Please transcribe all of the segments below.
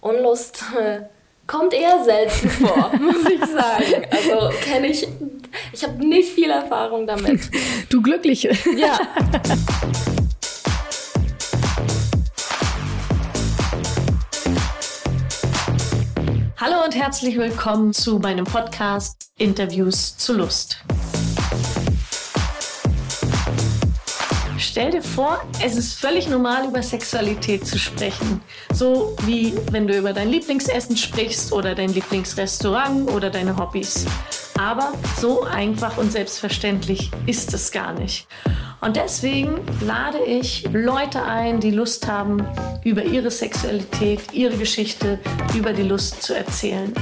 Unlust kommt eher selten vor, muss ich sagen. Also kenne ich, ich habe nicht viel Erfahrung damit. Du Glückliche. Ja. Hallo und herzlich willkommen zu meinem Podcast Interviews zu Lust. Stell dir vor, es ist völlig normal, über Sexualität zu sprechen. So wie wenn du über dein Lieblingsessen sprichst oder dein Lieblingsrestaurant oder deine Hobbys. Aber so einfach und selbstverständlich ist es gar nicht. Und deswegen lade ich Leute ein, die Lust haben, über ihre Sexualität, ihre Geschichte, über die Lust zu erzählen.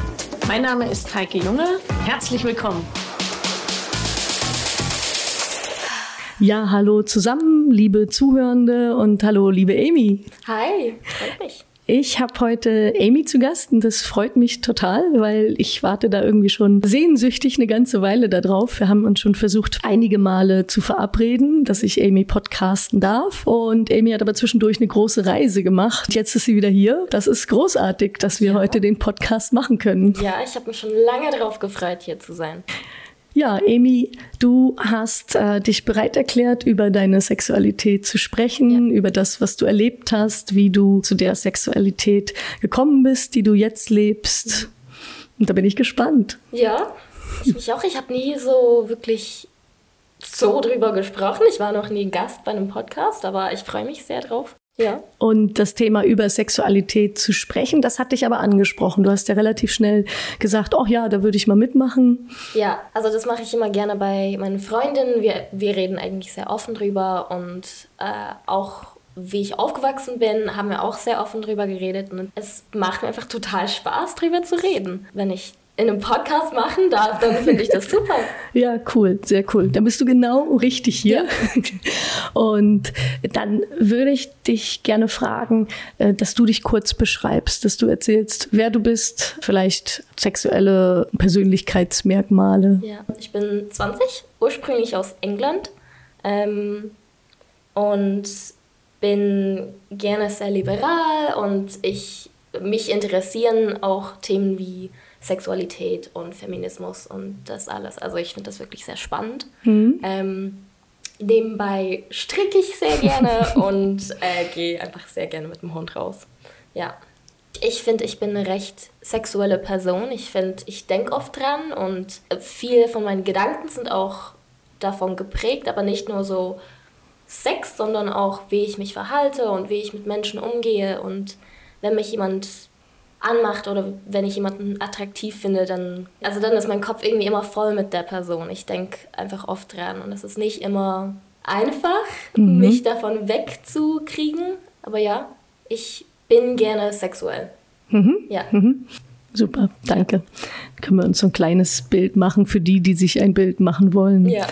Mein Name ist Heike Junge. Herzlich willkommen. Ja, hallo zusammen, liebe Zuhörende und hallo, liebe Amy. Hi, freut mich. Ich habe heute Amy zu Gast und das freut mich total, weil ich warte da irgendwie schon sehnsüchtig eine ganze Weile darauf. Wir haben uns schon versucht, einige Male zu verabreden, dass ich Amy podcasten darf. Und Amy hat aber zwischendurch eine große Reise gemacht. Jetzt ist sie wieder hier. Das ist großartig, dass wir ja. heute den Podcast machen können. Ja, ich habe mich schon lange darauf gefreut, hier zu sein. Ja, Amy, du hast äh, dich bereit erklärt, über deine Sexualität zu sprechen, ja. über das, was du erlebt hast, wie du zu der Sexualität gekommen bist, die du jetzt lebst. Und da bin ich gespannt. Ja, ich mich auch. Ich habe nie so wirklich so drüber gesprochen. Ich war noch nie Gast bei einem Podcast, aber ich freue mich sehr drauf. Ja. Und das Thema über Sexualität zu sprechen, das hat dich aber angesprochen. Du hast ja relativ schnell gesagt, oh ja, da würde ich mal mitmachen. Ja, also das mache ich immer gerne bei meinen Freundinnen. Wir, wir reden eigentlich sehr offen drüber und äh, auch wie ich aufgewachsen bin, haben wir auch sehr offen drüber geredet. Und es macht mir einfach total Spaß, drüber zu reden. Wenn ich in einem Podcast machen darf, dann finde ich das super. ja, cool, sehr cool. Dann bist du genau richtig hier. Ja. Und dann würde ich dich gerne fragen, äh, dass du dich kurz beschreibst, dass du erzählst, wer du bist, vielleicht sexuelle Persönlichkeitsmerkmale. Ja, ich bin 20, ursprünglich aus England ähm, und bin gerne sehr liberal und ich mich interessieren auch Themen wie Sexualität und Feminismus und das alles. Also ich finde das wirklich sehr spannend. Mhm. Ähm, nebenbei stricke ich sehr gerne und äh, gehe einfach sehr gerne mit dem Hund raus. Ja. Ich finde, ich bin eine recht sexuelle Person. Ich finde, ich denke oft dran und viele von meinen Gedanken sind auch davon geprägt, aber nicht nur so Sex, sondern auch, wie ich mich verhalte und wie ich mit Menschen umgehe. Und wenn mich jemand anmacht oder wenn ich jemanden attraktiv finde, dann, also dann ist mein Kopf irgendwie immer voll mit der Person. Ich denke einfach oft dran und es ist nicht immer einfach, mhm. mich davon wegzukriegen. Aber ja, ich bin gerne sexuell. Mhm. Ja. Mhm. Super, danke. Können wir uns so ein kleines Bild machen für die, die sich ein Bild machen wollen. Ja.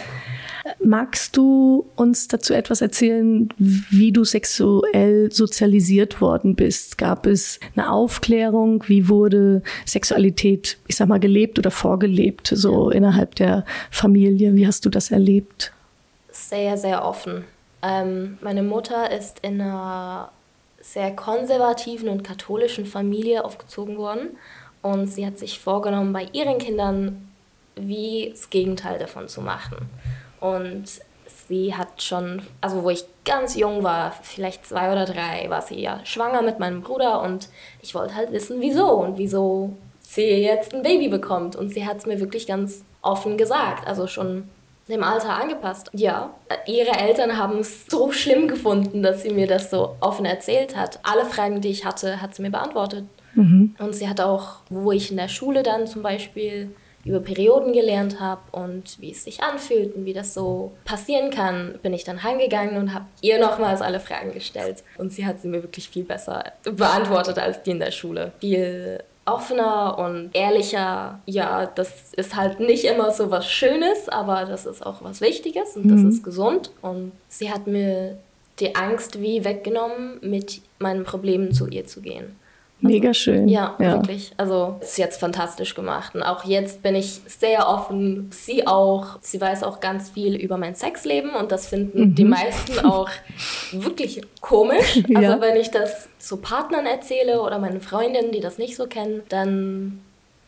Magst du uns dazu etwas erzählen, wie du sexuell sozialisiert worden bist? Gab es eine Aufklärung? Wie wurde Sexualität, ich sag mal, gelebt oder vorgelebt, so innerhalb der Familie? Wie hast du das erlebt? Sehr, sehr offen. Ähm, meine Mutter ist in einer sehr konservativen und katholischen Familie aufgezogen worden und sie hat sich vorgenommen, bei ihren Kindern wie das Gegenteil davon zu machen. Und sie hat schon, also wo ich ganz jung war, vielleicht zwei oder drei, war sie ja schwanger mit meinem Bruder und ich wollte halt wissen, wieso und wieso sie jetzt ein Baby bekommt. Und sie hat es mir wirklich ganz offen gesagt, also schon dem Alter angepasst. Ja, ihre Eltern haben es so schlimm gefunden, dass sie mir das so offen erzählt hat. Alle Fragen, die ich hatte, hat sie mir beantwortet. Mhm. Und sie hat auch, wo ich in der Schule dann zum Beispiel über Perioden gelernt habe und wie es sich anfühlt und wie das so passieren kann, bin ich dann heimgegangen und habe ihr nochmals alle Fragen gestellt. Und sie hat sie mir wirklich viel besser beantwortet als die in der Schule. Viel offener und ehrlicher. Ja, das ist halt nicht immer so was Schönes, aber das ist auch was Wichtiges und mhm. das ist gesund. Und sie hat mir die Angst wie weggenommen, mit meinen Problemen zu ihr zu gehen. Mega schön. Ja, ja, wirklich. Also ist jetzt fantastisch gemacht. Und auch jetzt bin ich sehr offen. Sie auch. Sie weiß auch ganz viel über mein Sexleben und das finden mhm. die meisten auch wirklich komisch. Also ja. wenn ich das so Partnern erzähle oder meinen Freundinnen, die das nicht so kennen, dann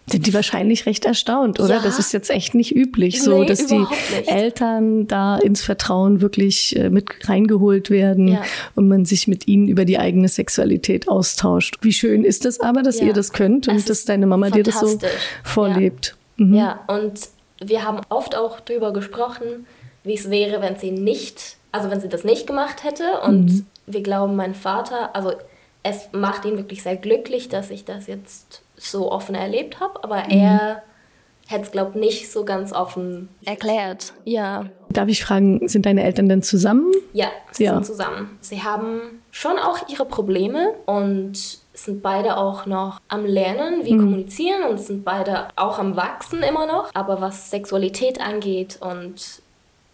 sind die wahrscheinlich recht erstaunt, oder? Ja. Das ist jetzt echt nicht üblich, so nee, dass die nicht. Eltern da ins Vertrauen wirklich äh, mit reingeholt werden ja. und man sich mit ihnen über die eigene Sexualität austauscht. Wie schön ist das aber, dass ja. ihr das könnt und dass deine Mama dir das so vorlebt. Mhm. Ja, und wir haben oft auch darüber gesprochen, wie es wäre, wenn sie nicht, also wenn sie das nicht gemacht hätte. Und mhm. wir glauben, mein Vater, also es macht ihn wirklich sehr glücklich, dass ich das jetzt so offen erlebt habe, aber mhm. er hätte es, glaube ich, nicht so ganz offen erklärt. Ja. Darf ich fragen, sind deine Eltern denn zusammen? Ja, sie ja. sind zusammen. Sie haben schon auch ihre Probleme und sind beide auch noch am Lernen, wie mhm. kommunizieren und sind beide auch am Wachsen immer noch. Aber was Sexualität angeht und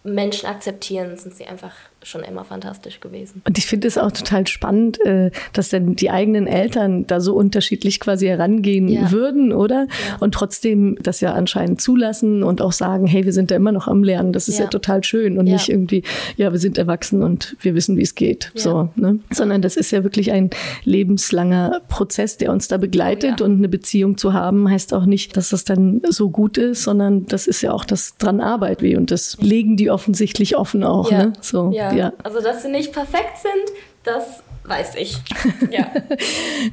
Menschen akzeptieren, sind sie einfach schon immer fantastisch gewesen. Und ich finde es auch total spannend, äh, dass dann die eigenen Eltern da so unterschiedlich quasi herangehen ja. würden, oder? Ja. Und trotzdem das ja anscheinend zulassen und auch sagen, hey, wir sind da immer noch am Lernen. Das ist ja, ja total schön und nicht irgendwie, ja, wir sind erwachsen und wir wissen, wie es geht. So, ne? Sondern das ist ja wirklich ein lebenslanger Prozess, der uns da begleitet oh, und eine Beziehung zu haben, heißt auch nicht, dass das dann so gut ist, sondern das ist ja auch das dran Arbeit wie und das legen die offensichtlich offen auch. Ne? So, ja. Ja. Also, dass sie nicht perfekt sind, das weiß ich. Ja,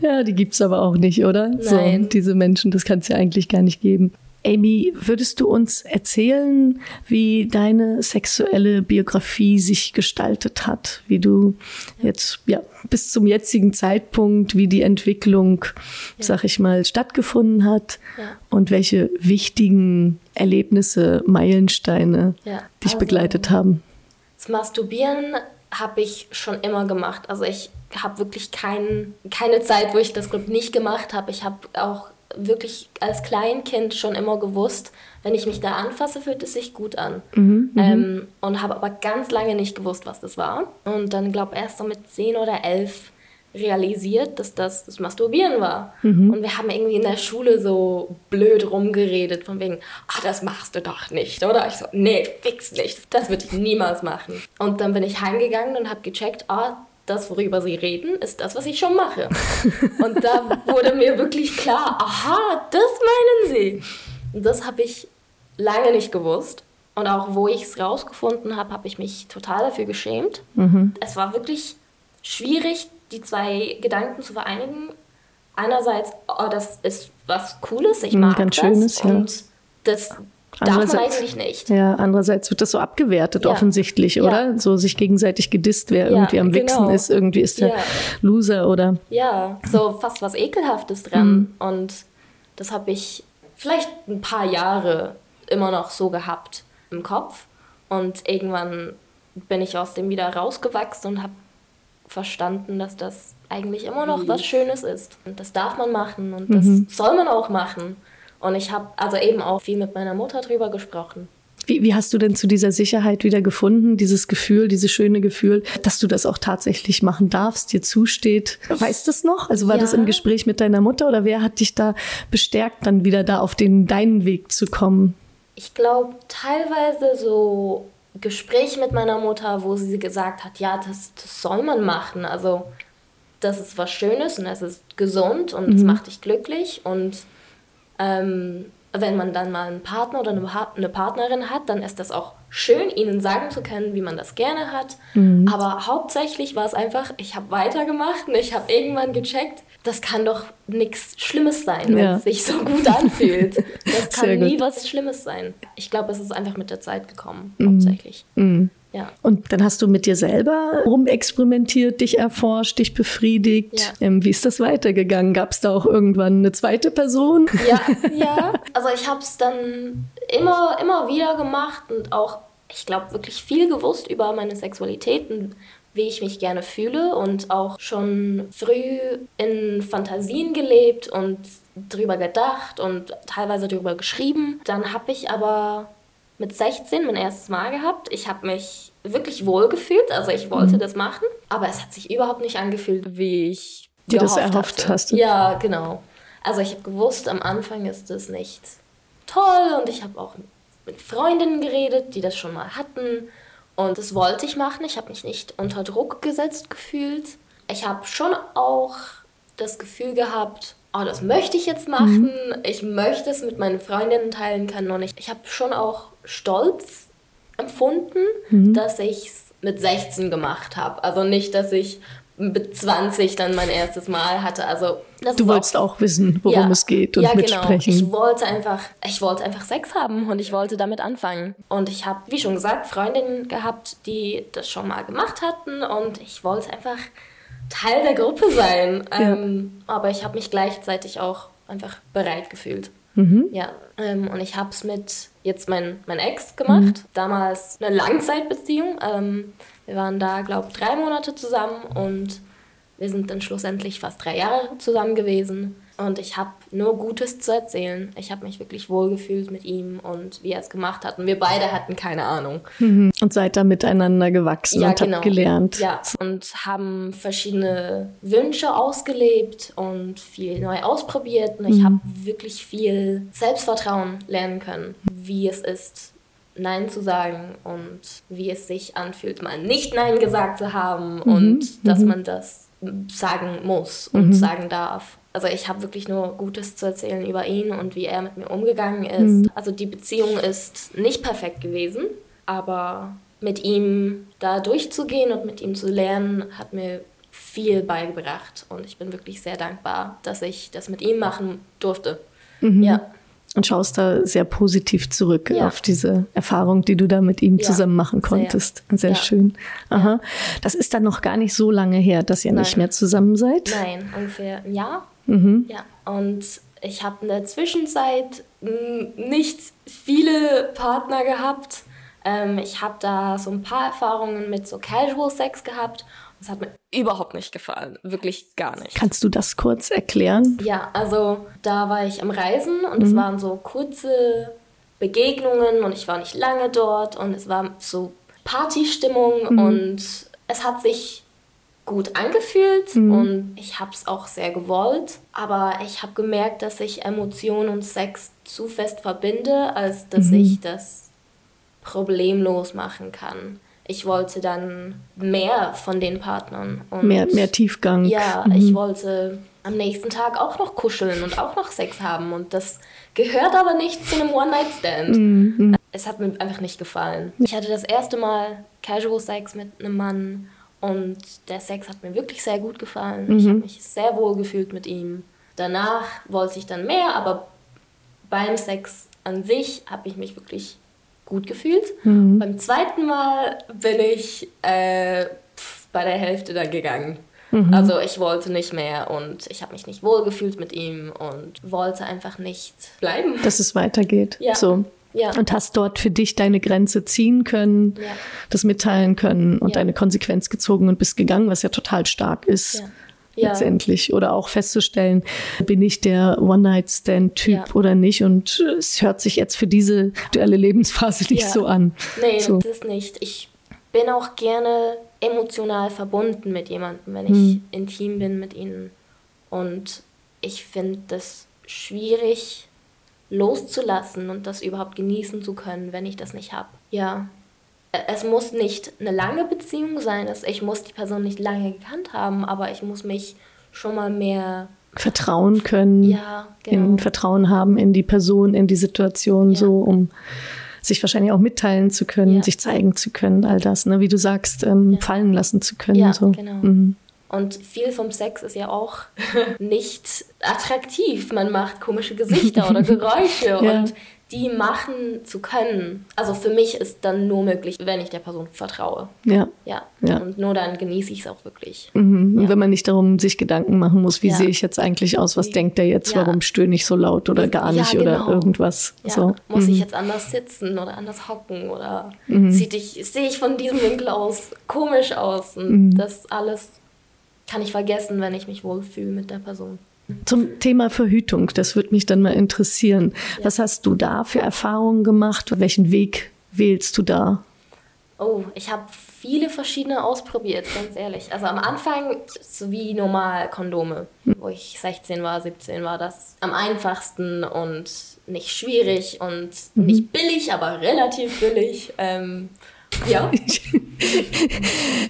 ja die gibt es aber auch nicht, oder? Nein. So, diese Menschen, das kann es ja eigentlich gar nicht geben. Amy, würdest du uns erzählen, wie deine sexuelle Biografie sich gestaltet hat? Wie du jetzt, ja, bis zum jetzigen Zeitpunkt, wie die Entwicklung, ja. sag ich mal, stattgefunden hat ja. und welche wichtigen Erlebnisse, Meilensteine ja. dich also, begleitet haben? Das Masturbieren habe ich schon immer gemacht. Also ich habe wirklich kein, keine Zeit, wo ich das nicht gemacht habe. Ich habe auch wirklich als Kleinkind schon immer gewusst, wenn ich mich da anfasse, fühlt es sich gut an. Mhm, mhm. ähm, und habe aber ganz lange nicht gewusst, was das war. Und dann, glaube ich, erst so mit 10 oder 11 realisiert, dass das das Masturbieren war. Mhm. Und wir haben irgendwie in der Schule so blöd rumgeredet, von wegen, ah, das machst du doch nicht, oder? Ich so, nee, fix nicht, das würde ich niemals machen. Und dann bin ich heimgegangen und habe gecheckt, ah, das, worüber sie reden, ist das, was ich schon mache. Und da wurde mir wirklich klar, aha, das meinen sie. Und das habe ich lange nicht gewusst. Und auch wo ich es rausgefunden habe, habe ich mich total dafür geschämt. Mhm. Es war wirklich schwierig, die zwei Gedanken zu vereinigen. Einerseits, oh, das ist was Cooles, ich mhm, mag Ganz das. Schönes, ja. Und das Darf man eigentlich nicht. Ja, andererseits wird das so abgewertet ja. offensichtlich, ja. oder? So sich gegenseitig gedisst, wer ja, irgendwie am Wichsen genau. ist, irgendwie ist der Loser oder. Ja, so fast was Ekelhaftes dran. Mhm. Und das habe ich vielleicht ein paar Jahre immer noch so gehabt im Kopf. Und irgendwann bin ich aus dem wieder rausgewachsen und habe verstanden, dass das eigentlich immer noch was Schönes ist. Und das darf man machen und das mhm. soll man auch machen. Und ich habe also eben auch viel mit meiner Mutter drüber gesprochen. Wie, wie, hast du denn zu dieser Sicherheit wieder gefunden, dieses Gefühl, dieses schöne Gefühl, dass du das auch tatsächlich machen darfst, dir zusteht? Weißt du es noch? Also war ja. das im Gespräch mit deiner Mutter oder wer hat dich da bestärkt, dann wieder da auf den deinen Weg zu kommen? Ich glaube teilweise so Gespräche mit meiner Mutter, wo sie gesagt hat, ja, das, das soll man machen. Also das ist was Schönes und es ist gesund und es mhm. macht dich glücklich und ähm, wenn man dann mal einen Partner oder eine Partnerin hat, dann ist das auch schön, ihnen sagen zu können, wie man das gerne hat. Mhm. Aber hauptsächlich war es einfach, ich habe weitergemacht und ich habe irgendwann gecheckt, das kann doch nichts Schlimmes sein, wenn es sich so gut anfühlt. Das kann nie was Schlimmes sein. Ich glaube, es ist einfach mit der Zeit gekommen, mhm. hauptsächlich. Mhm. Ja. Und dann hast du mit dir selber rumexperimentiert, dich erforscht, dich befriedigt. Ja. Ähm, wie ist das weitergegangen? Gab es da auch irgendwann eine zweite Person? Ja, ja. Also ich habe es dann immer, immer wieder gemacht und auch, ich glaube, wirklich viel gewusst über meine Sexualität und wie ich mich gerne fühle und auch schon früh in Fantasien gelebt und drüber gedacht und teilweise drüber geschrieben. Dann habe ich aber mit 16 mein erstes Mal gehabt. Ich habe mich wirklich wohl gefühlt, also ich wollte mhm. das machen, aber es hat sich überhaupt nicht angefühlt, wie ich dir das erhofft hatte. hast. Ja, genau. Also ich habe gewusst, am Anfang ist es nicht toll und ich habe auch mit Freundinnen geredet, die das schon mal hatten und das wollte ich machen. Ich habe mich nicht unter Druck gesetzt gefühlt. Ich habe schon auch das Gefühl gehabt, oh, das möchte ich jetzt machen. Mhm. Ich möchte es mit meinen Freundinnen teilen können und ich, ich habe schon auch Stolz empfunden, mhm. dass ich es mit 16 gemacht habe. Also nicht, dass ich mit 20 dann mein erstes Mal hatte. Also du wolltest auch, auch, wissen, worum ja, es geht und ja, genau. mitsprechen. Genau. Ich wollte einfach, ich wollte einfach Sex haben und ich wollte damit anfangen. Und ich habe, wie schon gesagt, Freundinnen gehabt, die das schon mal gemacht hatten und ich wollte einfach Teil der Gruppe sein. Ja. Ähm, aber ich habe mich gleichzeitig auch einfach bereit gefühlt. Mhm. Ja, ähm, und ich habe es mit jetzt mein, mein Ex gemacht. Mhm. Damals eine Langzeitbeziehung. Ähm, wir waren da, glaube ich, drei Monate zusammen und wir sind dann schlussendlich fast drei Jahre zusammen gewesen. Und ich habe nur Gutes zu erzählen. Ich habe mich wirklich wohlgefühlt mit ihm und wie er es gemacht hat. Und wir beide hatten keine Ahnung. Mhm. Und seid da miteinander gewachsen ja, und genau. habt gelernt. Ja, und haben verschiedene Wünsche ausgelebt und viel neu ausprobiert. Und ich mhm. habe wirklich viel Selbstvertrauen lernen können, wie es ist, Nein zu sagen und wie es sich anfühlt, mal nicht Nein gesagt zu haben mhm. und dass mhm. man das sagen muss und mhm. sagen darf. Also ich habe wirklich nur Gutes zu erzählen über ihn und wie er mit mir umgegangen ist. Mhm. Also die Beziehung ist nicht perfekt gewesen, aber mit ihm da durchzugehen und mit ihm zu lernen, hat mir viel beigebracht und ich bin wirklich sehr dankbar, dass ich das mit ihm machen durfte. Mhm. Ja und schaust da sehr positiv zurück ja. auf diese Erfahrung, die du da mit ihm ja, zusammen machen konntest. Sehr, sehr ja. schön. Aha. Das ist dann noch gar nicht so lange her, dass ihr Nein. nicht mehr zusammen seid? Nein, ungefähr ein Jahr. Mhm. Ja. Und ich habe in der Zwischenzeit nicht viele Partner gehabt. Ähm, ich habe da so ein paar Erfahrungen mit so Casual Sex gehabt das hat mir überhaupt nicht gefallen. Wirklich gar nicht. Kannst du das kurz erklären? Ja, also da war ich am Reisen und mhm. es waren so kurze Begegnungen und ich war nicht lange dort und es war so Partystimmung mhm. und es hat sich gut angefühlt mhm. und ich habe es auch sehr gewollt. Aber ich habe gemerkt, dass ich Emotionen und Sex zu fest verbinde, als dass mhm. ich das problemlos machen kann ich wollte dann mehr von den Partnern. Und mehr, mehr Tiefgang. Ja, mhm. ich wollte am nächsten Tag auch noch kuscheln und auch noch Sex haben. Und das gehört aber nicht zu einem One-Night-Stand. Mhm. Es hat mir einfach nicht gefallen. Ich hatte das erste Mal Casual Sex mit einem Mann und der Sex hat mir wirklich sehr gut gefallen. Mhm. Ich habe mich sehr wohl gefühlt mit ihm. Danach wollte ich dann mehr, aber beim Sex an sich habe ich mich wirklich gut gefühlt. Mhm. Beim zweiten Mal bin ich äh, bei der Hälfte dann gegangen. Mhm. Also ich wollte nicht mehr und ich habe mich nicht wohl gefühlt mit ihm und wollte einfach nicht bleiben. Dass es weitergeht. Ja. So. Ja. Und hast dort für dich deine Grenze ziehen können, ja. das mitteilen können und ja. deine Konsequenz gezogen und bist gegangen, was ja total stark ist. Letztendlich. Oder auch festzustellen, bin ich der One-Night-Stand-Typ oder nicht. Und es hört sich jetzt für diese aktuelle Lebensphase nicht so an. Nee, so. das ist nicht. Ich bin auch gerne emotional verbunden mit jemandem, wenn ich hm. intim bin mit ihnen. Und ich finde das schwierig loszulassen und das überhaupt genießen zu können, wenn ich das nicht habe. Ja, es muss nicht eine lange Beziehung sein. Ich muss die Person nicht lange gekannt haben, aber ich muss mich schon mal mehr vertrauen können, ja, genau. in Vertrauen haben in die Person, in die Situation, ja. so um sich wahrscheinlich auch mitteilen zu können, ja. sich zeigen zu können, all das, ne, wie du sagst, ähm, fallen lassen zu können. Ja, so. genau. Mhm. Und viel vom Sex ist ja auch nicht attraktiv. Man macht komische Gesichter oder Geräusche und die machen zu können. Also für mich ist dann nur möglich, wenn ich der Person vertraue. Ja. Ja. ja. Und nur dann genieße ich es auch wirklich. Mhm. Ja. Und wenn man nicht darum sich Gedanken machen muss, wie ja. sehe ich jetzt eigentlich aus, was denkt der jetzt, warum stöhne ich so laut oder gar nicht genau. oder irgendwas. So. Muss mhm. ich jetzt anders sitzen oder anders hocken oder mhm. sehe ich von diesem Winkel aus komisch aus. Und mhm. das alles kann ich vergessen, wenn ich mich wohlfühle mit der Person. Zum Thema Verhütung, das würde mich dann mal interessieren. Ja. Was hast du da für Erfahrungen gemacht? Welchen Weg wählst du da? Oh, ich habe viele verschiedene ausprobiert, ganz ehrlich. Also am Anfang so wie normal Kondome, wo ich 16 war, 17 war das am einfachsten und nicht schwierig und mhm. nicht billig, aber relativ billig. Ähm, ja.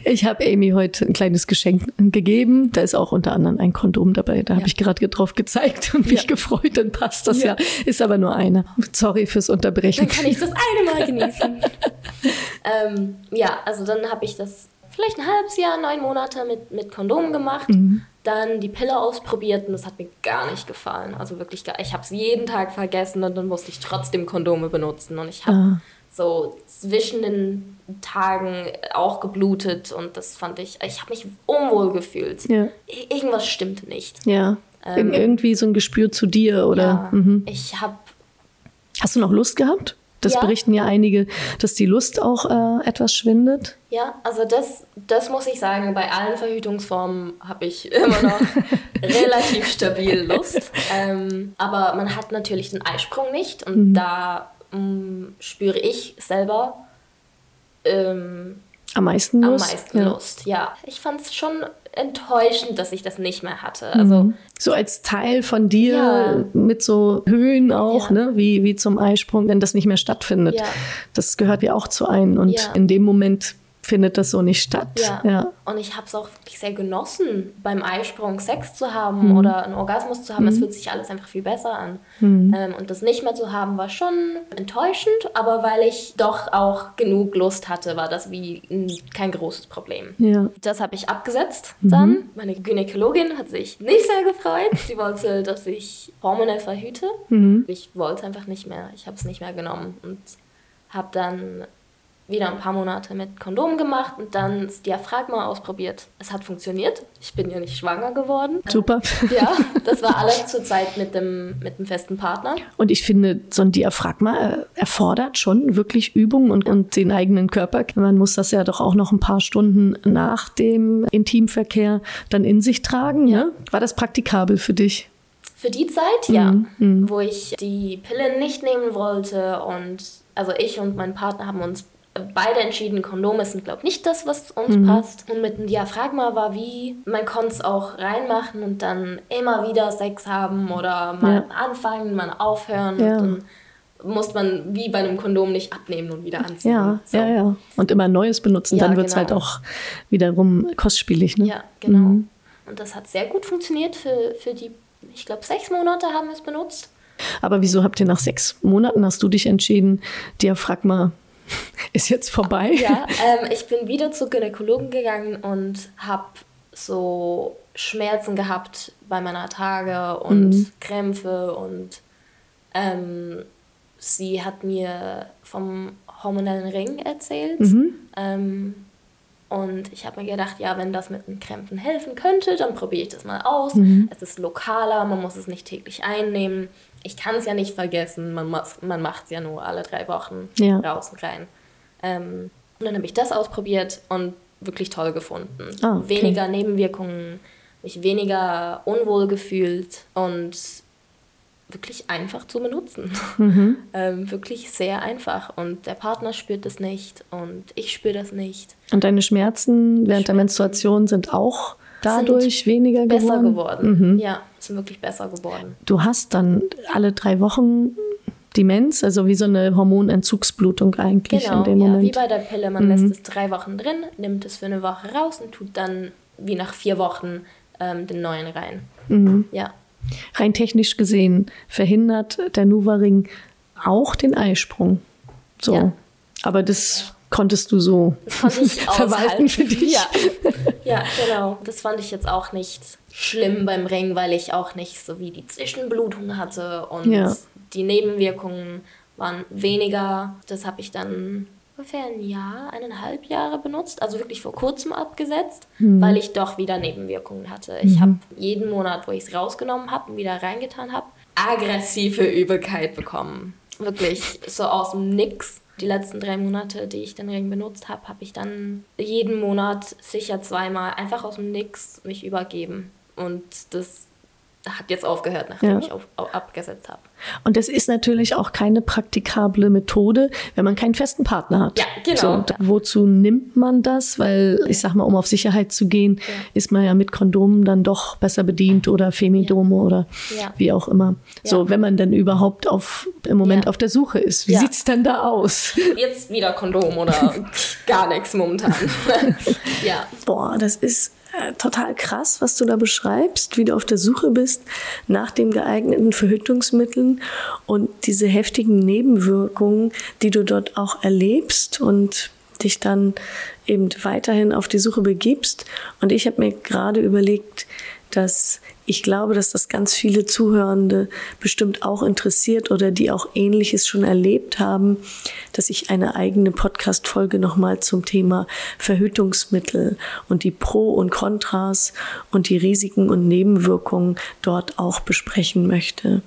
Ich, habe Amy heute ein kleines Geschenk gegeben. Da ist auch unter anderem ein Kondom dabei. Da ja. habe ich gerade drauf gezeigt und mich ja. gefreut. Dann passt das ja. ja. Ist aber nur eine. Sorry fürs Unterbrechen. Dann kann ich das eine Mal genießen. ähm, ja, also dann habe ich das vielleicht ein halbes Jahr, neun Monate mit, mit Kondom gemacht. Mhm. Dann die Pille ausprobiert und das hat mir gar nicht gefallen. Also wirklich gar Ich habe es jeden Tag vergessen und dann musste ich trotzdem Kondome benutzen. Und ich habe ah so zwischen den Tagen auch geblutet und das fand ich, ich habe mich unwohl gefühlt. Ja. Irgendwas stimmt nicht. Ja. Ähm, irgendwie so ein Gespür zu dir oder? Ja, mhm. Ich habe. Hast du noch Lust gehabt? Das ja. berichten ja einige, dass die Lust auch äh, etwas schwindet. Ja, also das, das muss ich sagen, bei allen Verhütungsformen habe ich immer noch relativ stabil Lust. Ähm, aber man hat natürlich den Eisprung nicht und mhm. da ähm, spüre ich selber ähm, am meisten Lust. Am meisten ja. Lust, ja. Ich fand es schon enttäuschend, dass ich das nicht mehr hatte. Also mhm. so als Teil von dir ja. mit so Höhen auch, ja. ne, wie wie zum Eisprung, wenn das nicht mehr stattfindet. Das gehört ja auch zu einem und in dem Moment findet das so nicht statt. Ja. ja. Und ich habe es auch wirklich sehr genossen, beim Eisprung Sex zu haben mhm. oder einen Orgasmus zu haben. Es mhm. fühlt sich alles einfach viel besser an. Mhm. Ähm, und das nicht mehr zu haben, war schon enttäuschend, aber weil ich doch auch genug Lust hatte, war das wie ein, kein großes Problem. Ja. Das habe ich abgesetzt mhm. dann. Meine Gynäkologin hat sich nicht sehr gefreut. Sie wollte, dass ich hormonell verhüte. Mhm. Ich wollte einfach nicht mehr. Ich habe es nicht mehr genommen und habe dann wieder ein paar Monate mit Kondom gemacht und dann das Diaphragma ausprobiert. Es hat funktioniert. Ich bin ja nicht schwanger geworden. Super. Ja, das war alles zur Zeit mit dem, mit dem festen Partner. Und ich finde, so ein Diaphragma äh, erfordert schon wirklich Übung und, und den eigenen Körper. Man muss das ja doch auch noch ein paar Stunden nach dem Intimverkehr dann in sich tragen. Ja. Ne? War das praktikabel für dich? Für die Zeit, ja, mhm. mhm. wo ich die Pille nicht nehmen wollte und also ich und mein Partner haben uns beide entschieden, Kondome sind, glaube ich, nicht das, was uns mhm. passt. Und mit dem Diaphragma war wie, man konnte es auch reinmachen und dann immer wieder Sex haben oder mal ja. anfangen, mal aufhören. Ja. Und dann muss man wie bei einem Kondom nicht abnehmen und wieder anziehen. Ja, so. ja, ja. Und immer Neues benutzen, ja, dann wird es halt genau. halt auch wiederum kostspielig. Ne? Ja, genau. Mhm. Und das hat sehr gut funktioniert für, für die, ich glaube, sechs Monate haben wir es benutzt. Aber wieso habt ihr nach sechs Monaten, hast du dich entschieden, Diaphragma ist jetzt vorbei. Ja, ähm, ich bin wieder zur Gynäkologen gegangen und habe so Schmerzen gehabt bei meiner Tage und mhm. Krämpfe und ähm, sie hat mir vom hormonellen Ring erzählt. Mhm. Ähm, und ich habe mir gedacht, ja, wenn das mit den Krämpfen helfen könnte, dann probiere ich das mal aus. Mhm. Es ist lokaler, man muss es nicht täglich einnehmen ich kann es ja nicht vergessen, man, man macht es ja nur alle drei Wochen ja. raus und rein. Ähm, und dann habe ich das ausprobiert und wirklich toll gefunden. Oh, okay. Weniger Nebenwirkungen, mich weniger unwohl gefühlt und wirklich einfach zu benutzen. Mhm. ähm, wirklich sehr einfach. Und der Partner spürt das nicht und ich spüre das nicht. Und deine Schmerzen während Schmerzen. der Menstruation sind auch dadurch weniger geworden? Besser geworden. Mhm. Ja, sind wirklich besser geworden. Du hast dann alle drei Wochen Demenz, also wie so eine Hormonentzugsblutung eigentlich genau, in dem Moment. Ja, wie bei der Pille. Man mhm. lässt es drei Wochen drin, nimmt es für eine Woche raus und tut dann wie nach vier Wochen ähm, den neuen rein. Mhm. Ja. Rein technisch gesehen verhindert der Nuva-Ring auch den Eisprung. So. Ja. Aber das konntest du so verwalten für dich. Ja. ja, genau. Das fand ich jetzt auch nicht schlimm beim Ring, weil ich auch nicht so wie die Zwischenblutung hatte und ja. die Nebenwirkungen waren weniger. Das habe ich dann ungefähr ein Jahr, eineinhalb Jahre benutzt, also wirklich vor kurzem abgesetzt, mhm. weil ich doch wieder Nebenwirkungen hatte. Ich mhm. habe jeden Monat, wo ich es rausgenommen habe und wieder reingetan habe, aggressive Übelkeit bekommen. Wirklich so aus dem Nix die letzten drei Monate, die ich den Ring benutzt habe, habe ich dann jeden Monat sicher zweimal einfach aus dem Nix mich übergeben. Und das hat jetzt aufgehört, nachdem ja. ich auf, auf, abgesetzt habe. Und das ist natürlich auch keine praktikable Methode, wenn man keinen festen Partner hat. Ja, genau. So, wozu nimmt man das? Weil ich sag mal, um auf Sicherheit zu gehen, ja. ist man ja mit Kondomen dann doch besser bedient oder Femidome ja. oder wie auch immer. So, wenn man dann überhaupt auf, im Moment auf der Suche ist. Wie ja. sieht's dann da aus? Jetzt wieder Kondom oder gar nichts momentan. ja. Boah, das ist total krass, was du da beschreibst, wie du auf der Suche bist nach den geeigneten Verhütungsmitteln und diese heftigen Nebenwirkungen, die du dort auch erlebst und dich dann eben weiterhin auf die Suche begibst. Und ich habe mir gerade überlegt, dass ich glaube, dass das ganz viele Zuhörende bestimmt auch interessiert oder die auch Ähnliches schon erlebt haben, dass ich eine eigene Podcast-Folge nochmal zum Thema Verhütungsmittel und die Pro und Kontras und die Risiken und Nebenwirkungen dort auch besprechen möchte.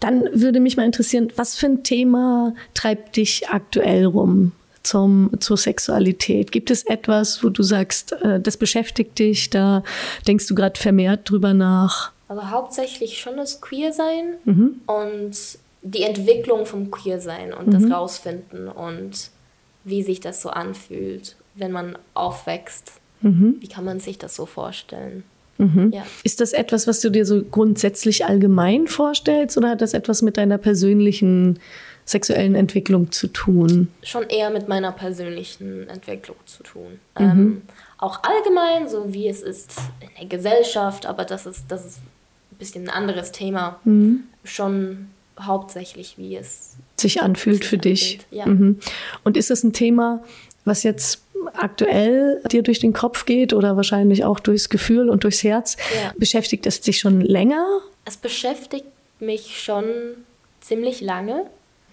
Dann würde mich mal interessieren, was für ein Thema treibt dich aktuell rum? Zum, zur Sexualität? Gibt es etwas, wo du sagst, äh, das beschäftigt dich, da denkst du gerade vermehrt drüber nach? Also hauptsächlich schon das Queersein mhm. und die Entwicklung vom Queersein und mhm. das Rausfinden und wie sich das so anfühlt, wenn man aufwächst. Mhm. Wie kann man sich das so vorstellen? Mhm. Ja. Ist das etwas, was du dir so grundsätzlich allgemein vorstellst oder hat das etwas mit deiner persönlichen sexuellen Entwicklung zu tun? Schon eher mit meiner persönlichen Entwicklung zu tun. Mhm. Ähm, auch allgemein, so wie es ist in der Gesellschaft, aber das ist, das ist ein bisschen ein anderes Thema. Mhm. Schon hauptsächlich, wie es sich anfühlt für anfühlt. dich. Ja. Mhm. Und ist das ein Thema, was jetzt aktuell dir durch den Kopf geht oder wahrscheinlich auch durchs Gefühl und durchs Herz? Ja. Beschäftigt es dich schon länger? Es beschäftigt mich schon ziemlich lange.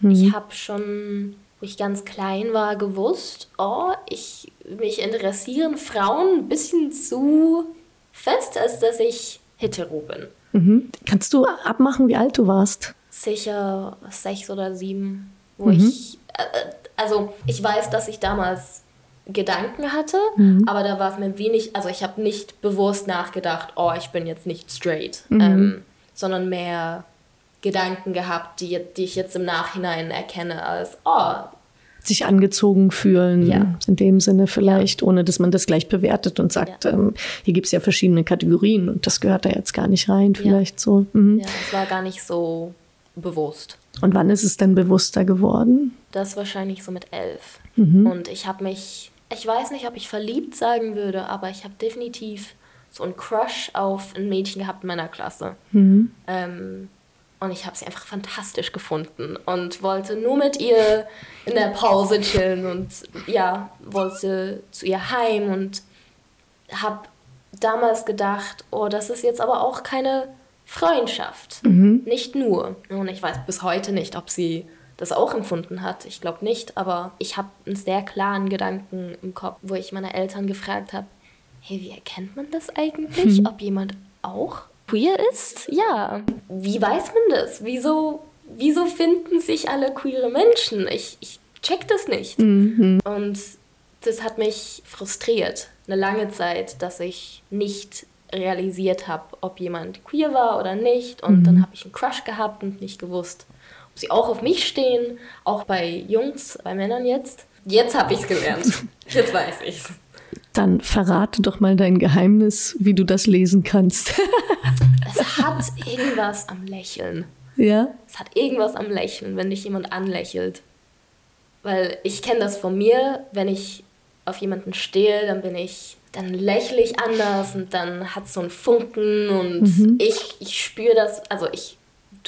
Mhm. Ich habe schon, wo ich ganz klein war, gewusst, oh, ich, mich interessieren Frauen ein bisschen zu fest, als dass ich hetero bin. Mhm. Kannst du abmachen, wie alt du warst? Sicher sechs oder sieben, wo mhm. ich, äh, also ich weiß, dass ich damals Gedanken hatte, mhm. aber da war es mir wenig, also ich habe nicht bewusst nachgedacht, oh, ich bin jetzt nicht straight, mhm. ähm, sondern mehr Gedanken gehabt, die, die ich jetzt im Nachhinein erkenne als, oh, sich angezogen fühlen, ja. in dem Sinne vielleicht, ja. ohne dass man das gleich bewertet und sagt, ja. ähm, hier gibt es ja verschiedene Kategorien und das gehört da jetzt gar nicht rein, vielleicht so. Mhm. Ja, es war gar nicht so bewusst. Und wann ist es denn bewusster geworden? Das wahrscheinlich so mit elf. Mhm. Und ich habe mich, ich weiß nicht, ob ich verliebt sagen würde, aber ich habe definitiv so einen Crush auf ein Mädchen gehabt in meiner Klasse. Mhm. Ähm, und ich habe sie einfach fantastisch gefunden und wollte nur mit ihr in der Pause chillen und ja, wollte zu ihr heim und habe damals gedacht, oh, das ist jetzt aber auch keine Freundschaft. Mhm. Nicht nur. Und ich weiß bis heute nicht, ob sie das auch empfunden hat. Ich glaube nicht, aber ich habe einen sehr klaren Gedanken im Kopf, wo ich meine Eltern gefragt habe, hey, wie erkennt man das eigentlich? Mhm. Ob jemand auch queer ist? Ja. Wie weiß man das? Wieso, wieso finden sich alle queere Menschen? Ich, ich check das nicht. Mhm. Und das hat mich frustriert, eine lange Zeit, dass ich nicht realisiert habe, ob jemand queer war oder nicht. Und mhm. dann habe ich einen Crush gehabt und nicht gewusst, ob sie auch auf mich stehen, auch bei Jungs, bei Männern jetzt. Jetzt habe ich es gelernt. Jetzt weiß ich's. Dann verrate doch mal dein Geheimnis, wie du das lesen kannst. es hat irgendwas am Lächeln. Ja? Es hat irgendwas am Lächeln, wenn dich jemand anlächelt. Weil ich kenne das von mir, wenn ich auf jemanden stehe, dann bin ich, dann lächle ich anders und dann hat es so einen Funken und mhm. ich, ich spüre das, also ich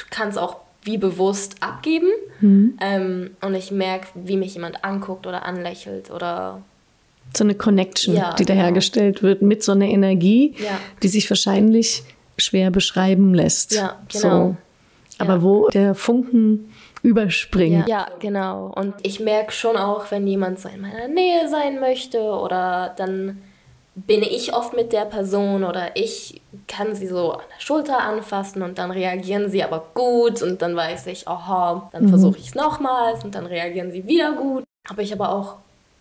kann es auch wie bewusst abgeben mhm. ähm, und ich merke, wie mich jemand anguckt oder anlächelt oder so eine Connection, ja, die da genau. hergestellt wird mit so einer Energie, ja. die sich wahrscheinlich schwer beschreiben lässt. Ja, genau. So. Aber ja. wo der Funken überspringt. Ja, genau. Und ich merke schon auch, wenn jemand so in meiner Nähe sein möchte oder dann bin ich oft mit der Person oder ich kann sie so an der Schulter anfassen und dann reagieren sie aber gut und dann weiß ich, aha, dann mhm. versuche ich es nochmals und dann reagieren sie wieder gut. Habe ich aber auch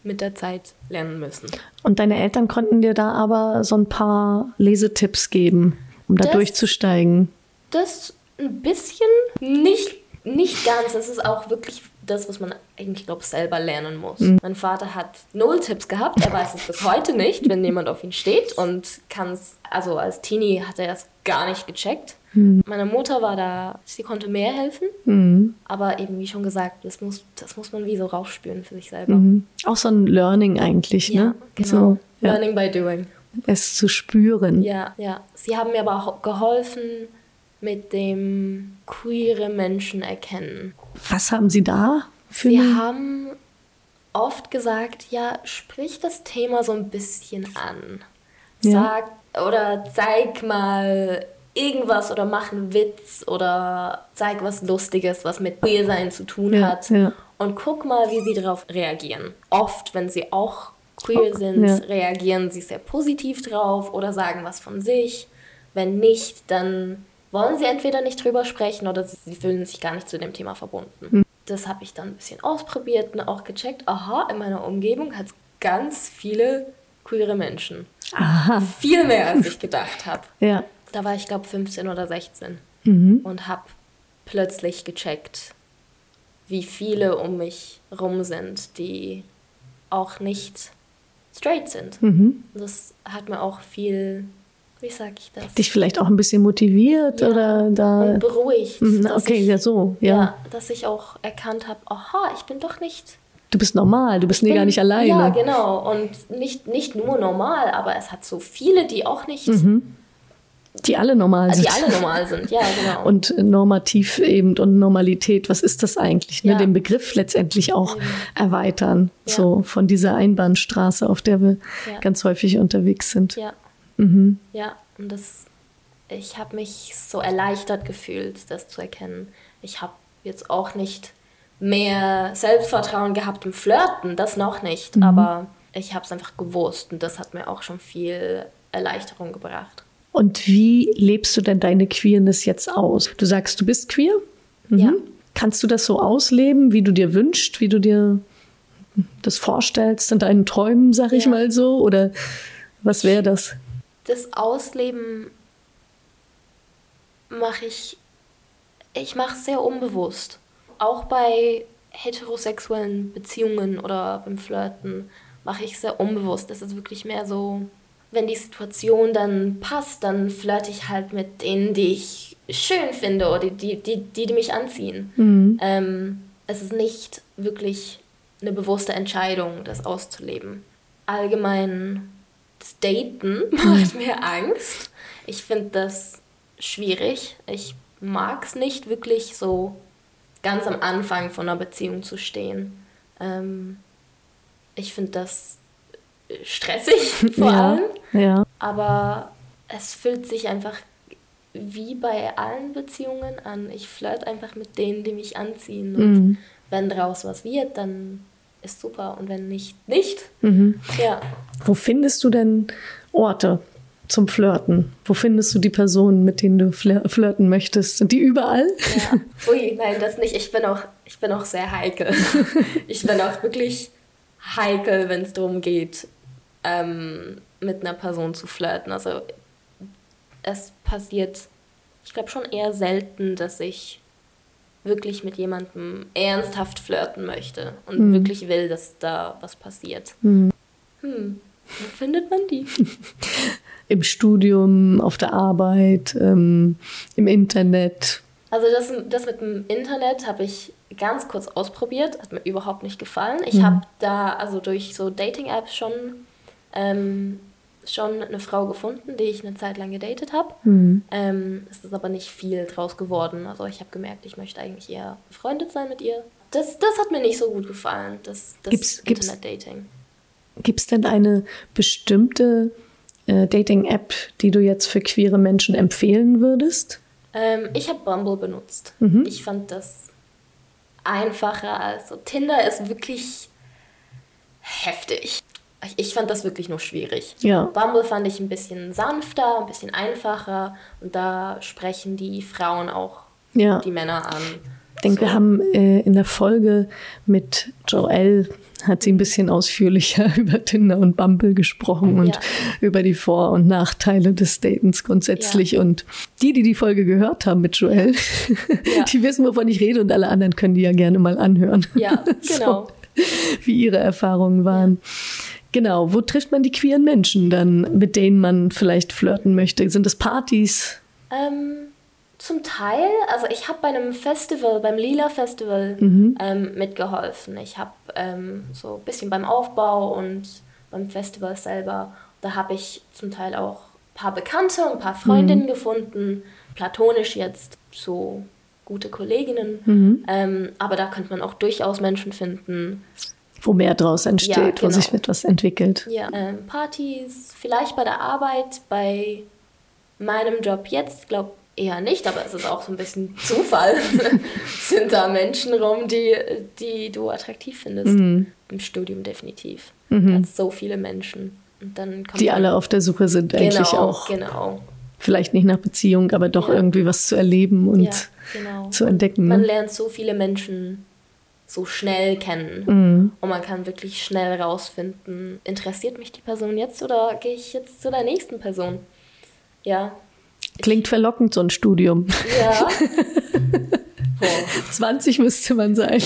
mit der Zeit lernen müssen. Und deine Eltern konnten dir da aber so ein paar Lesetipps geben, um da das, durchzusteigen. Das ein bisschen, nicht, nicht ganz. Es ist auch wirklich das, was man eigentlich, glaube ich, selber lernen muss. Mhm. Mein Vater hat null Tipps gehabt. Er weiß es bis heute nicht, wenn jemand auf ihn steht und kann es, also als Teenie hat er das gar nicht gecheckt. Mhm. Meine Mutter war da, sie konnte mehr helfen, mhm. aber eben wie schon gesagt, das muss, das muss man wie so rausspüren für sich selber. Mhm. Auch so ein Learning eigentlich, ja, ne? Genau. So, ja. Learning by doing. Es zu spüren. Ja, ja. Sie haben mir aber auch geholfen mit dem queere Menschen erkennen. Was haben Sie da für Sie haben oft gesagt, ja, sprich das Thema so ein bisschen an. Sag ja. oder zeig mal irgendwas oder mach einen Witz oder zeig was Lustiges, was mit Queersein zu tun ja, hat. Ja. Und guck mal, wie sie darauf reagieren. Oft, wenn sie auch queer oh, sind, reagieren sie sehr positiv drauf oder sagen was von sich. Wenn nicht, dann wollen sie entweder nicht drüber sprechen oder sie fühlen sich gar nicht zu dem Thema verbunden. Mhm. Das habe ich dann ein bisschen ausprobiert und auch gecheckt. Aha, in meiner Umgebung hat es ganz viele queere Menschen. Aha. Viel mehr, als ich gedacht habe. Ja. Da war ich, glaube 15 oder 16 mhm. und habe plötzlich gecheckt, wie viele um mich rum sind, die auch nicht straight sind. Mhm. Das hat mir auch viel, wie sage ich das? Dich vielleicht auch ein bisschen motiviert ja, oder da. Und beruhigt. Mhm, okay, ich, ja, so, ja. ja. Dass ich auch erkannt habe, aha, ich bin doch nicht. Du bist normal, du bist bin, gar nicht alleine. Ja, genau. Und nicht, nicht nur normal, aber es hat so viele, die auch nicht. Mhm die alle normal sind. Die alle normal sind, ja, genau. Und normativ eben und Normalität, was ist das eigentlich? Ne? Ja. Den Begriff letztendlich auch mhm. erweitern, ja. so von dieser Einbahnstraße, auf der wir ja. ganz häufig unterwegs sind. Ja. Mhm. Ja, und das, ich habe mich so erleichtert gefühlt, das zu erkennen. Ich habe jetzt auch nicht mehr Selbstvertrauen gehabt im Flirten, das noch nicht, mhm. aber ich habe es einfach gewusst und das hat mir auch schon viel Erleichterung gebracht. Und wie lebst du denn deine Queerness jetzt aus? Du sagst, du bist queer? Mhm. Ja. Kannst du das so ausleben, wie du dir wünschst, wie du dir das vorstellst in deinen Träumen, sag ich ja. mal so? Oder was wäre das? Das Ausleben mache ich, ich mache sehr unbewusst. Auch bei heterosexuellen Beziehungen oder beim Flirten mache ich sehr unbewusst. Das ist wirklich mehr so, wenn die Situation dann passt, dann flirte ich halt mit denen, die ich schön finde oder die, die, die, die mich anziehen. Mhm. Ähm, es ist nicht wirklich eine bewusste Entscheidung, das auszuleben. Allgemein, das Daten macht mir Angst. Ich finde das schwierig. Ich mag es nicht wirklich so ganz am Anfang von einer Beziehung zu stehen. Ähm, ich finde das stressig vor ja, allem. Ja. Aber es fühlt sich einfach wie bei allen Beziehungen an. Ich flirt einfach mit denen, die mich anziehen. Und mhm. wenn daraus was wird, dann ist super. Und wenn nicht, nicht. Mhm. Ja. Wo findest du denn Orte zum Flirten? Wo findest du die Personen, mit denen du flirten möchtest? Sind die überall? Ja. Ui, nein, das nicht. Ich bin auch, ich bin auch sehr heikel. ich bin auch wirklich heikel, wenn es darum geht, ähm, mit einer Person zu flirten. Also es passiert, ich glaube schon eher selten, dass ich wirklich mit jemandem ernsthaft flirten möchte und mhm. wirklich will, dass da was passiert. Mhm. Hm, wo findet man die? Im Studium, auf der Arbeit, ähm, im Internet. Also das, das mit dem Internet habe ich ganz kurz ausprobiert, hat mir überhaupt nicht gefallen. Ich mhm. habe da also durch so Dating-Apps schon ähm, schon eine Frau gefunden, die ich eine Zeit lang gedatet habe. Mhm. Ähm, es ist aber nicht viel draus geworden. Also ich habe gemerkt, ich möchte eigentlich eher befreundet sein mit ihr. Das, das hat mir nicht so gut gefallen, das, das Internet-Dating. Gibt es denn eine bestimmte äh, Dating-App, die du jetzt für queere Menschen empfehlen würdest? Ähm, ich habe Bumble benutzt. Mhm. Ich fand das einfacher. Also Tinder ist wirklich heftig ich fand das wirklich nur schwierig. Ja. Bumble fand ich ein bisschen sanfter, ein bisschen einfacher und da sprechen die Frauen auch ja. die Männer an. denke, so. wir haben äh, in der Folge mit Joelle hat sie ein bisschen ausführlicher über Tinder und Bumble gesprochen und ja. über die Vor- und Nachteile des Datens grundsätzlich. Ja. Und die, die die Folge gehört haben mit Joel, ja. die wissen, wovon ich rede und alle anderen können die ja gerne mal anhören. Ja, genau. so, wie ihre Erfahrungen waren. Genau, wo trifft man die queeren Menschen dann, mit denen man vielleicht flirten möchte? Sind das Partys? Ähm, zum Teil, also ich habe bei einem Festival, beim Lila Festival mhm. ähm, mitgeholfen. Ich habe ähm, so ein bisschen beim Aufbau und beim Festival selber, da habe ich zum Teil auch ein paar Bekannte und ein paar Freundinnen mhm. gefunden, platonisch jetzt so gute Kolleginnen. Mhm. Ähm, aber da könnte man auch durchaus Menschen finden. Wo mehr draus entsteht, ja, genau. wo sich etwas entwickelt. Ja, ähm, Partys, vielleicht bei der Arbeit, bei meinem Job jetzt, glaube eher nicht, aber es ist auch so ein bisschen Zufall. Sind da Menschen rum, die, die du attraktiv findest? Mhm. Im Studium definitiv. Mhm. Da so viele Menschen. Und dann die alle auf der Suche sind genau, eigentlich auch. Genau. Vielleicht nicht nach Beziehung, aber doch ja. irgendwie was zu erleben und ja, genau. zu entdecken. Man ne? lernt so viele Menschen so schnell kennen. Mhm. Und man kann wirklich schnell rausfinden, interessiert mich die Person jetzt oder gehe ich jetzt zu der nächsten Person? Ja, Klingt verlockend, so ein Studium. Ja. 20 müsste man sein.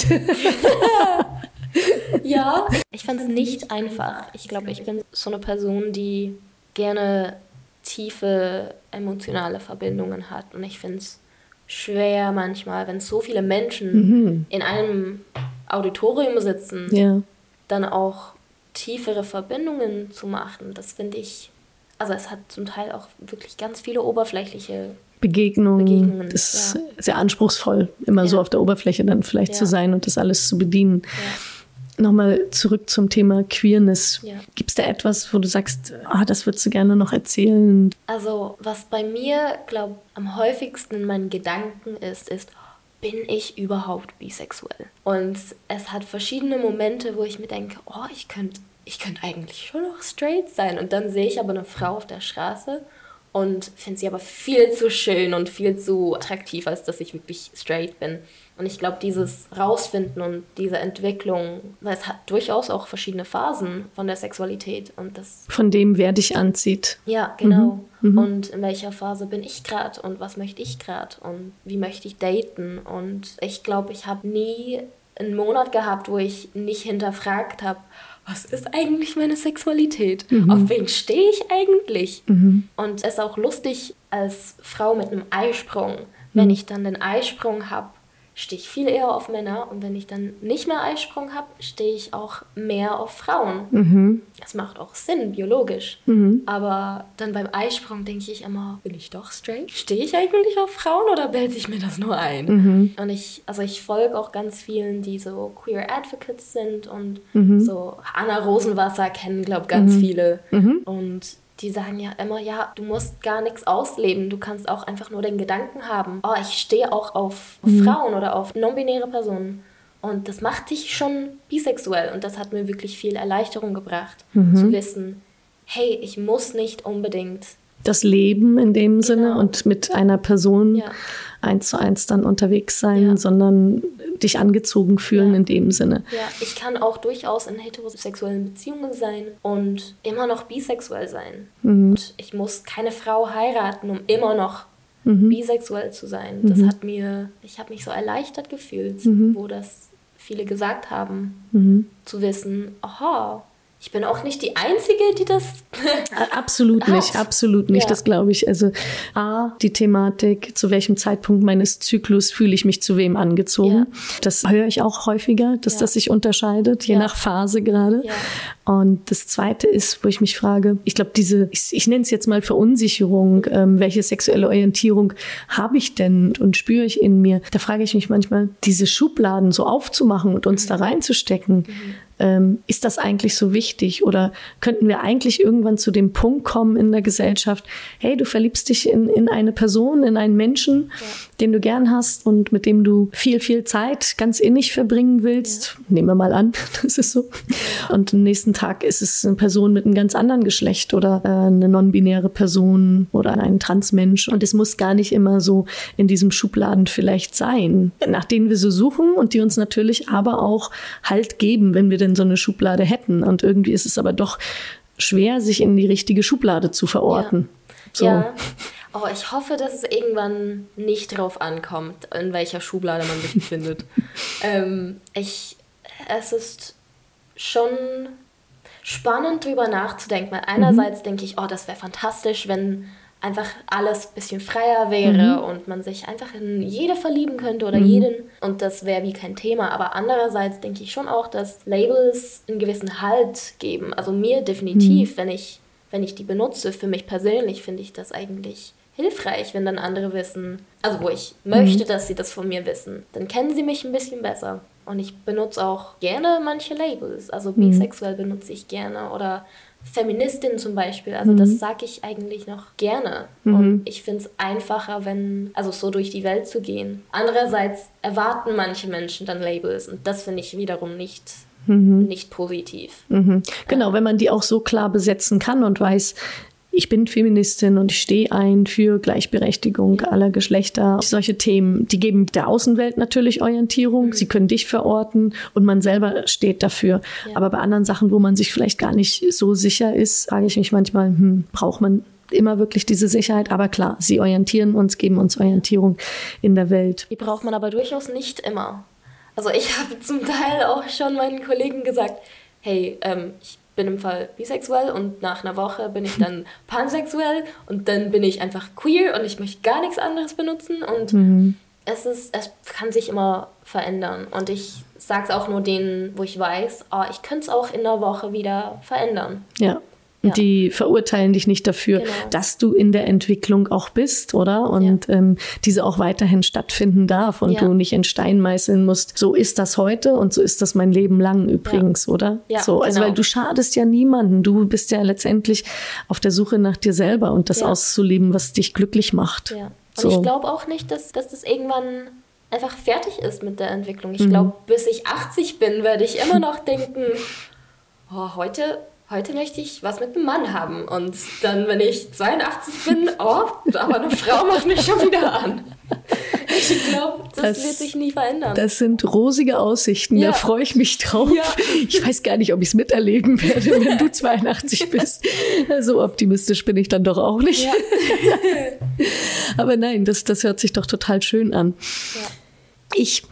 ja, ich fand es nicht einfach. Ich glaube, ich bin so eine Person, die gerne tiefe emotionale Verbindungen hat. Und ich finde es schwer manchmal, wenn so viele Menschen mhm. in einem Auditorium sitzen, ja. dann auch tiefere Verbindungen zu machen. Das finde ich also es hat zum Teil auch wirklich ganz viele oberflächliche Begegnungen. Begegnungen das ist ja. sehr anspruchsvoll, immer ja. so auf der Oberfläche dann vielleicht ja. zu sein und das alles zu bedienen. Nochmal zurück zum Thema Queerness. Gibt es da etwas, wo du sagst, ah, das würdest du gerne noch erzählen? Also, was bei mir, glaube am häufigsten in meinen Gedanken ist, ist, bin ich überhaupt bisexuell? Und es hat verschiedene Momente, wo ich mir denke, oh, ich könnte ich könnte eigentlich schon noch straight sein. Und dann sehe ich aber eine Frau auf der Straße und finde sie aber viel zu schön und viel zu attraktiv, als dass ich wirklich straight bin. Und ich glaube, dieses Rausfinden und diese Entwicklung, weil es hat durchaus auch verschiedene Phasen von der Sexualität und das. Von dem, wer dich anzieht. Ja, genau. Mhm. Mhm. Und in welcher Phase bin ich gerade und was möchte ich gerade und wie möchte ich daten. Und ich glaube, ich habe nie einen Monat gehabt, wo ich nicht hinterfragt habe, was ist eigentlich meine Sexualität? Mhm. Auf wen stehe ich eigentlich? Mhm. Und es ist auch lustig als Frau mit einem Eisprung, wenn mhm. ich dann den Eisprung habe, stehe ich viel eher auf Männer und wenn ich dann nicht mehr Eisprung habe, stehe ich auch mehr auf Frauen. Mhm. Das macht auch Sinn, biologisch. Mhm. Aber dann beim Eisprung denke ich immer, bin ich doch straight? Stehe ich eigentlich auf Frauen oder bilde ich mir das nur ein? Mhm. Und ich, also ich folge auch ganz vielen, die so Queer Advocates sind und mhm. so Anna Rosenwasser kennen, glaube ich, ganz mhm. viele. Mhm. Und die sagen ja immer, ja, du musst gar nichts ausleben, du kannst auch einfach nur den Gedanken haben, oh, ich stehe auch auf mhm. Frauen oder auf non-binäre Personen. Und das macht dich schon bisexuell und das hat mir wirklich viel Erleichterung gebracht, mhm. zu wissen, hey, ich muss nicht unbedingt das Leben in dem Sinne genau. und mit einer Person ja. eins zu eins dann unterwegs sein, ja. sondern dich angezogen fühlen ja. in dem Sinne. Ja, ich kann auch durchaus in heterosexuellen Beziehungen sein und immer noch bisexuell sein. Mhm. Und ich muss keine Frau heiraten, um immer noch mhm. bisexuell zu sein. Das mhm. hat mir, ich habe mich so erleichtert gefühlt, mhm. wo das viele gesagt haben, mhm. zu wissen, aha, ich bin auch nicht die Einzige, die das. absolut hat. nicht, absolut nicht, ja. das glaube ich. Also, A, die Thematik, zu welchem Zeitpunkt meines Zyklus fühle ich mich zu wem angezogen. Ja. Das höre ich auch häufiger, dass ja. das sich unterscheidet, je nach Phase gerade. Und das Zweite ist, wo ich mich frage, ich glaube, diese, ich, ich nenne es jetzt mal Verunsicherung, ähm, welche sexuelle Orientierung habe ich denn und spüre ich in mir? Da frage ich mich manchmal, diese Schubladen so aufzumachen und uns mhm. da reinzustecken. Mhm ähm, ist das eigentlich so wichtig? Oder könnten wir eigentlich irgendwann zu dem Punkt kommen in der Gesellschaft, hey, du verliebst dich in, in eine Person, in einen Menschen, ja. den du gern hast und mit dem du viel, viel Zeit ganz innig verbringen willst. Ja. Nehmen wir mal an, das ist so. Und am nächsten Tag ist es eine Person mit einem ganz anderen Geschlecht oder äh, eine non-binäre Person oder ein Transmensch. Und es muss gar nicht immer so in diesem Schubladen vielleicht sein, nach denen wir so suchen und die uns natürlich aber auch Halt geben, wenn wir denn so eine Schublade hätten. Und irgendwie ist es aber doch schwer, sich in die richtige Schublade zu verorten. Ja. So. ja. Oh, ich hoffe, dass es irgendwann nicht drauf ankommt, in welcher Schublade man sich befindet. ähm, ich, es ist schon spannend, darüber nachzudenken. Weil einerseits mhm. denke ich, oh, das wäre fantastisch, wenn einfach alles ein bisschen freier wäre mhm. und man sich einfach in jede verlieben könnte oder mhm. jeden und das wäre wie kein Thema. Aber andererseits denke ich schon auch, dass Labels einen gewissen Halt geben. Also mir definitiv, mhm. wenn ich wenn ich die benutze, für mich persönlich finde ich das eigentlich hilfreich, wenn dann andere wissen, also wo ich möchte, mhm. dass sie das von mir wissen. Dann kennen sie mich ein bisschen besser. Und ich benutze auch gerne manche Labels. Also mhm. bisexuell benutze ich gerne oder Feministin zum Beispiel. Also mhm. das sage ich eigentlich noch gerne. Mhm. Und ich finde es einfacher, wenn, also so durch die Welt zu gehen. Andererseits erwarten manche Menschen dann Labels und das finde ich wiederum nicht Mhm. nicht positiv. Mhm. Genau, wenn man die auch so klar besetzen kann und weiß, ich bin Feministin und ich stehe ein für Gleichberechtigung aller Geschlechter. Solche Themen, die geben der Außenwelt natürlich Orientierung. Mhm. Sie können dich verorten und man selber steht dafür. Ja. Aber bei anderen Sachen, wo man sich vielleicht gar nicht so sicher ist, frage ich mich manchmal, hm, braucht man immer wirklich diese Sicherheit. Aber klar, sie orientieren uns, geben uns Orientierung in der Welt. Die braucht man aber durchaus nicht immer. Also ich habe zum Teil auch schon meinen Kollegen gesagt, hey, ähm, ich bin im Fall bisexuell und nach einer Woche bin ich dann pansexuell und dann bin ich einfach queer und ich möchte gar nichts anderes benutzen und mhm. es ist, es kann sich immer verändern und ich sage es auch nur denen, wo ich weiß, oh, ich könnte es auch in einer Woche wieder verändern. Ja. Ja. Die verurteilen dich nicht dafür, genau. dass du in der Entwicklung auch bist, oder? Und ja. ähm, diese auch weiterhin stattfinden darf und ja. du nicht in Stein meißeln musst. So ist das heute und so ist das mein Leben lang übrigens, oder? Ja, so, also genau. weil du schadest ja niemanden. Du bist ja letztendlich auf der Suche nach dir selber und das auszuleben, was dich glücklich macht. Ja. Und so. ich glaube auch nicht, dass, dass das irgendwann einfach fertig ist mit der Entwicklung. Ich mhm. glaube, bis ich 80 bin, werde ich immer noch denken, oh, heute heute möchte ich was mit einem Mann haben. Und dann, wenn ich 82 bin, oh, aber eine Frau macht mich schon wieder an. Ich glaube, das, das, wird sich nie verändern. Das sind rosige Aussichten, ja. da freue ich mich drauf. Ja. Ich weiß gar nicht, ob ich es miterleben werde, wenn du 82 bist. So optimistisch bin ich dann doch auch nicht. Ja. Aber nein, das, das hört sich doch total schön an. Ja. Ich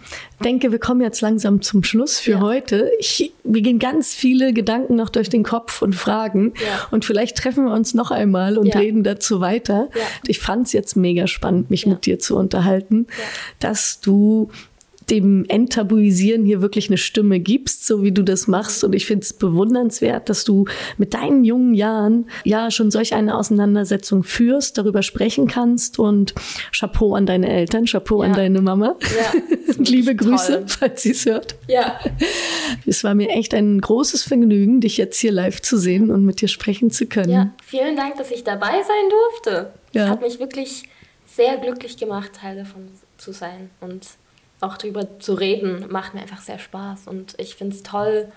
denke, wir kommen jetzt langsam zum Schluss für ja. heute. Ich, mir gehen ganz viele Gedanken noch durch den Kopf und Fragen. Ja. Und vielleicht treffen wir uns noch einmal und ja. reden dazu weiter. Ich fand es jetzt mega spannend, mich mit dir zu unterhalten, dass du dem Enttabuisieren hier wirklich eine Stimme gibst, so wie du das machst. Und ich finde es bewundernswert, dass du mit deinen jungen Jahren ja schon solch eine Auseinandersetzung führst, darüber sprechen kannst. Und Chapeau an deine Eltern, Chapeau ja. an deine Mama. Ja, Liebe Grüße, toll. falls sie es hört. Ja. Es war mir echt ein großes Vergnügen, dich jetzt hier live zu sehen und mit dir sprechen zu können. Ja, vielen Dank, dass ich dabei sein durfte. Es ja. hat mich wirklich sehr glücklich gemacht, Teil davon zu sein. Und auch darüber zu reden, macht mir einfach sehr Spaß. Und ich finde es toll,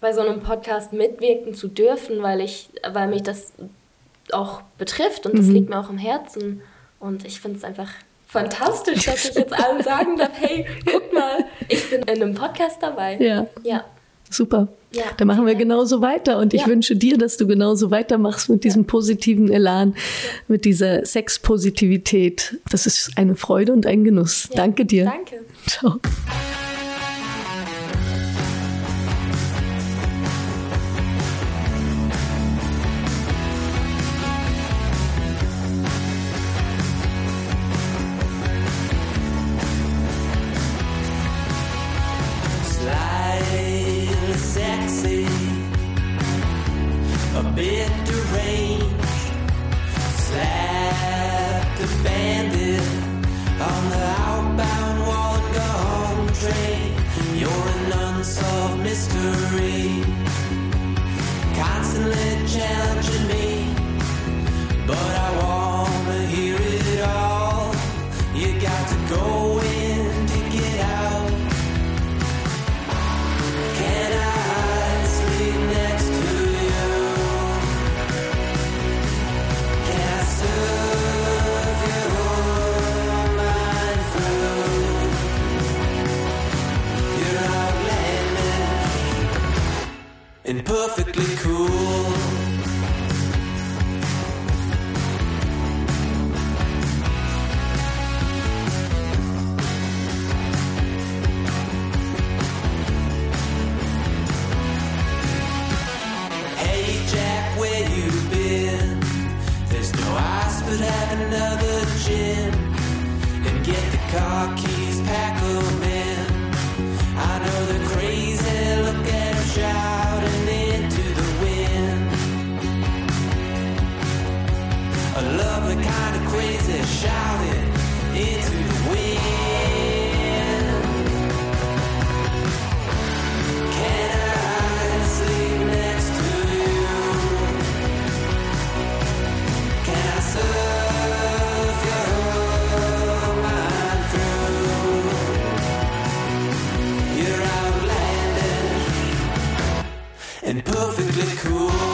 bei so einem Podcast mitwirken zu dürfen, weil, ich, weil mich das auch betrifft und das mhm. liegt mir auch im Herzen. Und ich finde es einfach fantastisch, dass ich jetzt allen sagen darf, hey, guck mal, ich bin in einem Podcast dabei. Ja. Ja. Super. Ja, da machen wir genauso weiter und ich ja. wünsche dir, dass du genauso weitermachst mit diesem positiven Elan, mit dieser Sexpositivität. Das ist eine Freude und ein Genuss. Danke dir. Danke. Ciao. And perfectly cool.